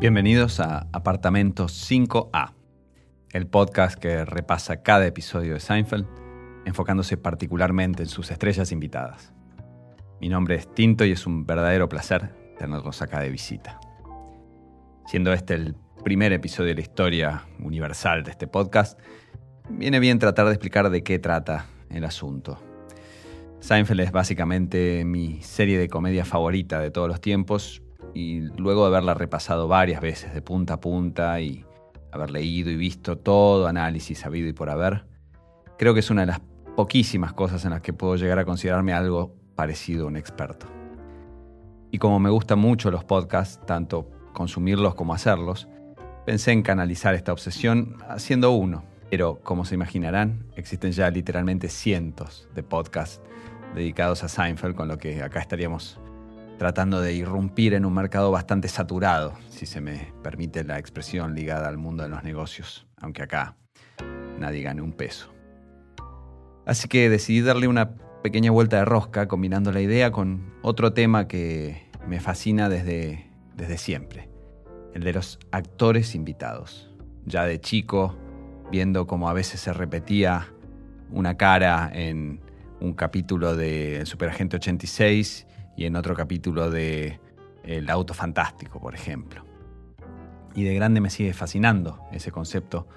Bienvenidos a Apartamento 5A, el podcast que repasa cada episodio de Seinfeld, enfocándose particularmente en sus estrellas invitadas. Mi nombre es Tinto y es un verdadero placer tenerlos acá de visita. Siendo este el primer episodio de la historia universal de este podcast, viene bien tratar de explicar de qué trata el asunto. Seinfeld es básicamente mi serie de comedia favorita de todos los tiempos y luego de haberla repasado varias veces de punta a punta y haber leído y visto todo análisis habido y por haber, creo que es una de las poquísimas cosas en las que puedo llegar a considerarme algo parecido a un experto. Y como me gustan mucho los podcasts, tanto consumirlos como hacerlos, pensé en canalizar esta obsesión haciendo uno. Pero como se imaginarán, existen ya literalmente cientos de podcasts dedicados a Seinfeld, con lo que acá estaríamos tratando de irrumpir en un mercado bastante saturado, si se me permite la expresión ligada al mundo de los negocios, aunque acá nadie gane un peso. Así que decidí darle una pequeña vuelta de rosca combinando la idea con otro tema que me fascina desde, desde siempre, el de los actores invitados. Ya de chico, viendo cómo a veces se repetía una cara en un capítulo de Superagente 86 y en otro capítulo de El Auto Fantástico, por ejemplo. Y de grande me sigue fascinando ese concepto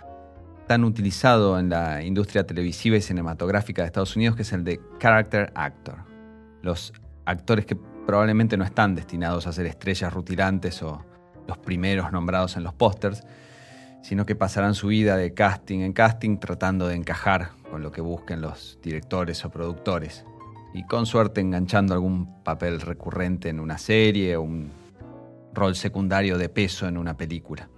tan utilizado en la industria televisiva y cinematográfica de Estados Unidos, que es el de character actor. Los actores que probablemente no están destinados a ser estrellas rutilantes o los primeros nombrados en los pósters, sino que pasarán su vida de casting en casting tratando de encajar con lo que busquen los directores o productores y con suerte enganchando algún papel recurrente en una serie o un rol secundario de peso en una película.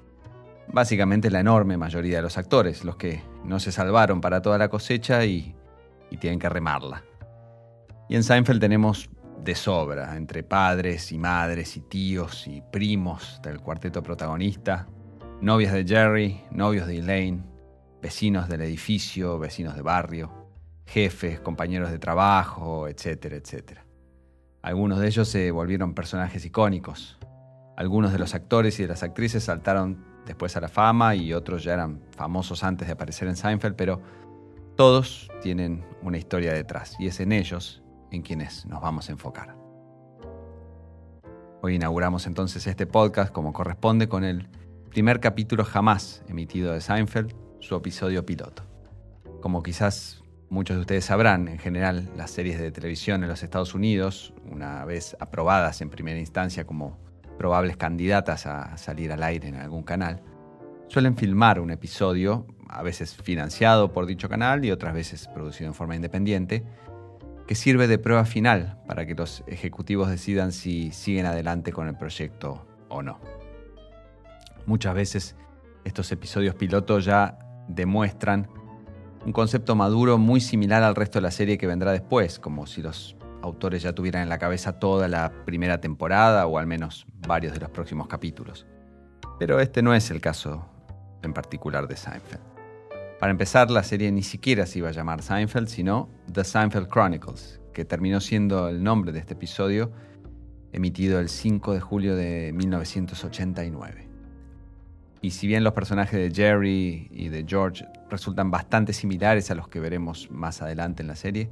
Básicamente la enorme mayoría de los actores, los que no se salvaron para toda la cosecha y, tienen que remarla. Y en Seinfeld tenemos de sobra, entre padres y madres y tíos y primos del cuarteto protagonista, novias de Jerry, novios de Elaine, vecinos del edificio, vecinos de barrio, jefes, compañeros de trabajo, etcétera, etcétera. Algunos de ellos se volvieron personajes icónicos. Algunos de los actores y de las actrices saltaron después a la fama y otros ya eran famosos antes de aparecer en Seinfeld, pero todos tienen una historia detrás y es en ellos en quienes nos vamos a enfocar. Hoy inauguramos entonces este podcast como corresponde con el primer capítulo jamás emitido de Seinfeld, su episodio piloto. Como quizás muchos de ustedes sabrán, en general las series de televisión en los Estados Unidos, una vez aprobadas en primera instancia como probables candidatas a salir al aire en algún canal, suelen filmar un episodio, a veces financiado por dicho canal y otras veces producido en forma independiente, que sirve de prueba final para que los ejecutivos decidan si siguen adelante con el proyecto o no. Muchas veces estos episodios pilotos ya demuestran un concepto maduro muy similar al resto de la serie que vendrá después, como si los autores ya tuvieran en la cabeza toda la primera temporada o al menos varios de los próximos capítulos. Pero este no es el caso en particular de Seinfeld. Para empezar, la serie ni siquiera se iba a llamar Seinfeld, sino The Seinfeld Chronicles, que terminó siendo el nombre de este episodio, emitido el 5 de julio de 1989. Y si bien los personajes de Jerry y de George resultan bastante similares a los que veremos más adelante en la serie,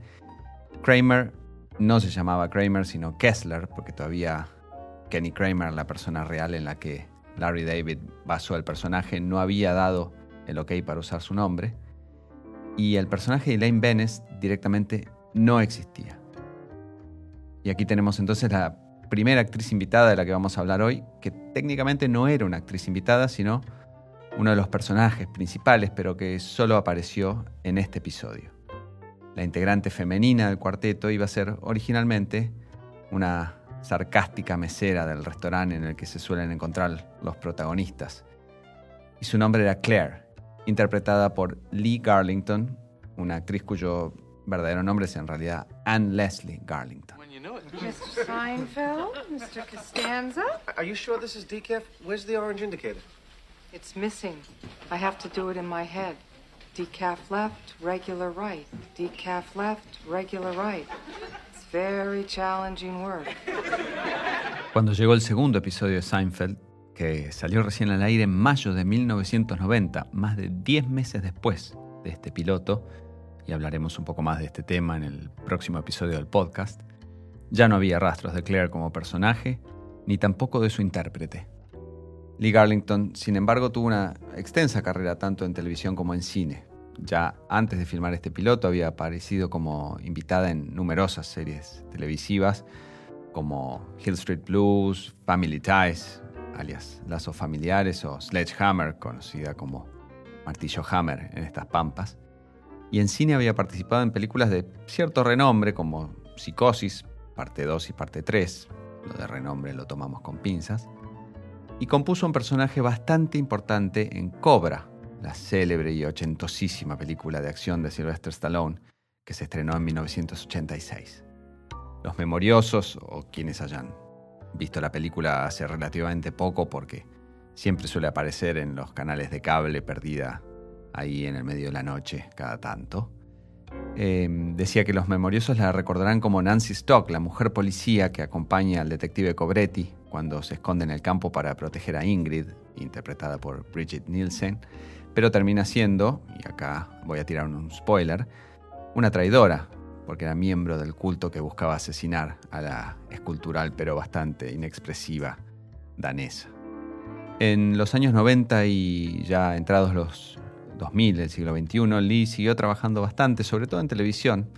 Kramer no se llamaba Kramer, sino Kessler, porque todavía Kenny Kramer, la persona real en la que Larry David basó el personaje, no había dado el ok para usar su nombre. Y el personaje de Elaine Benes directamente no existía. Y aquí tenemos entonces la primera actriz invitada de la que vamos a hablar hoy, que técnicamente no era una actriz invitada, sino uno de los personajes principales, pero que solo apareció en este episodio. La integrante femenina del cuarteto iba a ser originalmente una sarcástica mesera del restaurante en el que se suelen encontrar los protagonistas. Y su nombre era Claire, interpretada por Lee Garlington, una actriz cuyo verdadero nombre es en realidad Anne Leslie Garlington. Mr. Seinfeld, Mr. Costanza. Are you sure this is decaf? Where's the orange indicator? It's missing. I have to do it in my head. Decaf left, regular right. Decaf left, regular right. It's very challenging work. Cuando llegó el segundo episodio de Seinfeld, que salió recién al aire en mayo de 1990, más de 10 meses después de este piloto, y hablaremos un poco más de este tema en el próximo episodio del podcast, ya no había rastros de Claire como personaje, ni tampoco de su intérprete. Lee Garlington, sin embargo, tuvo una extensa carrera tanto en televisión como en cine. Ya antes de filmar este piloto había aparecido como invitada en numerosas series televisivas como Hill Street Blues, Family Ties, alias Lazos Familiares o Sledgehammer, conocida como Martillo Hammer en estas pampas. Y en cine había participado en películas de cierto renombre como Psicosis, parte 2 y parte 3, lo de renombre lo tomamos con pinzas, y compuso un personaje bastante importante en Cobra, la célebre y ochentosísima película de acción de Sylvester Stallone, que se estrenó en 1986. Los memoriosos, o quienes hayan visto la película hace relativamente poco, porque siempre suele aparecer en los canales de cable perdida ahí en el medio de la noche cada tanto, Em, decía que los memoriosos la recordarán como Nancy Stock, la mujer policía que acompaña al detective Cobretti cuando se esconde en el campo para proteger a Ingrid, interpretada por Bridget Nielsen, pero termina siendo, y acá voy a tirar un spoiler, una traidora, porque era miembro del culto que buscaba asesinar a la escultural pero bastante inexpresiva danesa. En los años 90 y ya entrados los 2000 del siglo XXI, Lee siguió trabajando bastante, sobre todo en televisión,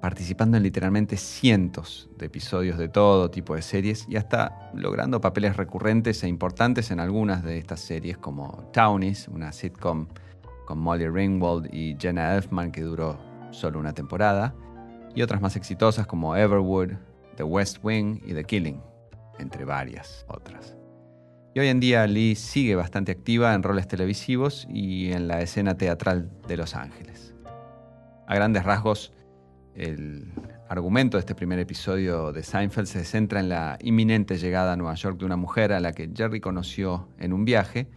participando en literalmente cientos de episodios de todo tipo de series y hasta logrando papeles recurrentes e importantes en algunas de estas series como Townies, una sitcom con Molly Ringwald y Jenna Elfman que duró solo una temporada, y otras más exitosas como Everwood, The West Wing y The Killing, entre varias otras. Y hoy en día Lee sigue bastante activa en roles televisivos y en la escena teatral de Los Ángeles. A grandes rasgos, el argumento de este primer episodio de Seinfeld se centra en la inminente llegada a Nueva York de una mujer a la que Jerry conoció en un viaje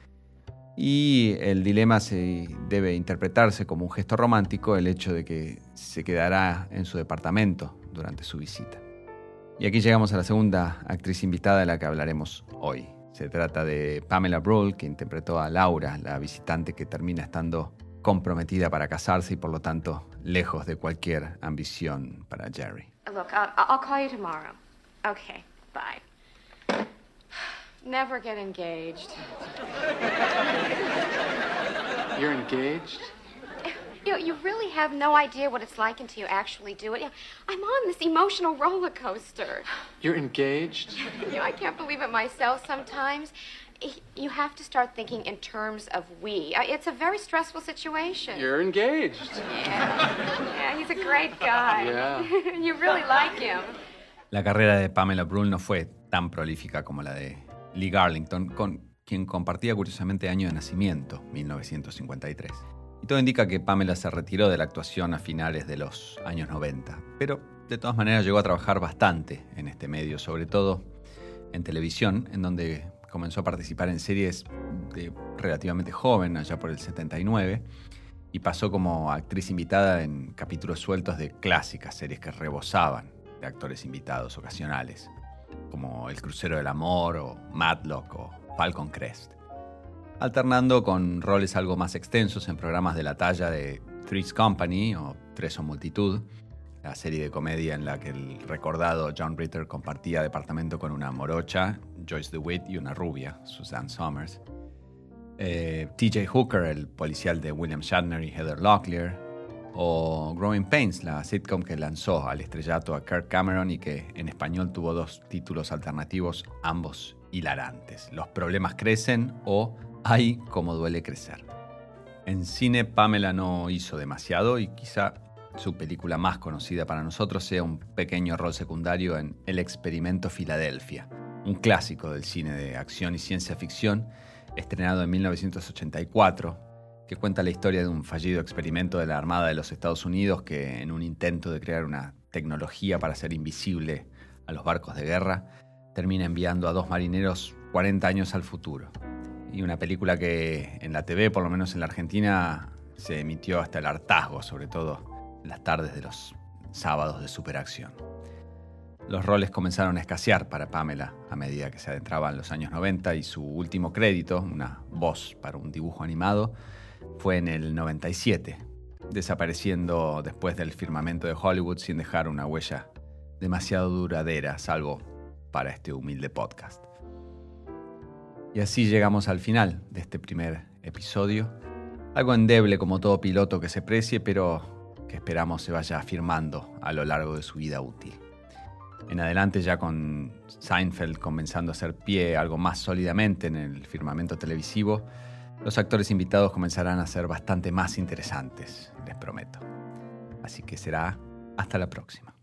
y el dilema se debe interpretarse como un gesto romántico el hecho de que se quedará en su departamento durante su visita. Y aquí llegamos a la segunda actriz invitada de la que hablaremos hoy. Se trata de Pamela Brull, que interpretó a Laura, la visitante que termina estando comprometida para casarse y por lo tanto lejos de cualquier ambición para Jerry. Look, I'll, I'll call you tomorrow. Okay, bye. Never get engaged. You're engaged? You, know, you really have no idea what it's like until you actually do it. You know, I'm on this emotional roller coaster. You're engaged? You know, I can't believe it myself sometimes. You have to start thinking in terms of we. Uh, it's a very stressful situation. You're engaged. Yeah. Yeah, he's a great guy. Yeah. you really like him. La carrera de Pamela Brull no fue tan prolífica como la de Lee Garlington, con quien compartía curiosamente año de nacimiento, 1953. Y todo indica que Pamela se retiró de la actuación a finales de los años 90, pero de todas maneras llegó a trabajar bastante en este medio, sobre todo en televisión, en donde comenzó a participar en series de relativamente joven, allá por el 79, y pasó como actriz invitada en capítulos sueltos de clásicas series que rebosaban de actores invitados ocasionales, como El Crucero del Amor o Matlock o Falcon Crest alternando con roles algo más extensos en programas de la talla de Three's Company o Tres o Multitud, la serie de comedia en la que el recordado John Ritter compartía departamento con una morocha, Joyce DeWitt, y una rubia, Suzanne Somers. Eh, TJ Hooker, el policial de William Shatner y Heather Locklear, o Growing Pains, la sitcom que lanzó al estrellato a Kirk Cameron y que en español tuvo dos títulos alternativos, ambos hilarantes. Los problemas crecen o Ay, cómo duele crecer. En cine, Pamela no hizo demasiado y quizá su película más conocida para nosotros sea un pequeño rol secundario en El experimento Filadelfia, un clásico del cine de acción y ciencia ficción, estrenado en 1984, que cuenta la historia de un fallido experimento de la Armada de los Estados Unidos que, en un intento de crear una tecnología para ser invisible a los barcos de guerra, termina enviando a dos marineros 40 años al futuro y una película que en la TV, por lo menos en la Argentina, se emitió hasta el hartazgo, sobre todo en las tardes de los sábados de superacción. los roles comenzaron a escasear para Pamela a medida que se adentraban los años 90 y su último crédito, una voz para un dibujo animado, fue en el 97, desapareciendo después del firmamento de Hollywood sin dejar una huella demasiado duradera, salvo para este humilde podcast. Y así llegamos al final de este primer episodio. Algo endeble como todo piloto que se precie, pero que esperamos se vaya afirmando a lo largo de su vida útil. En adelante ya con Seinfeld comenzando a hacer pie algo más sólidamente en el firmamento televisivo, los actores invitados comenzarán a ser bastante más interesantes, les prometo. Así que será hasta la próxima.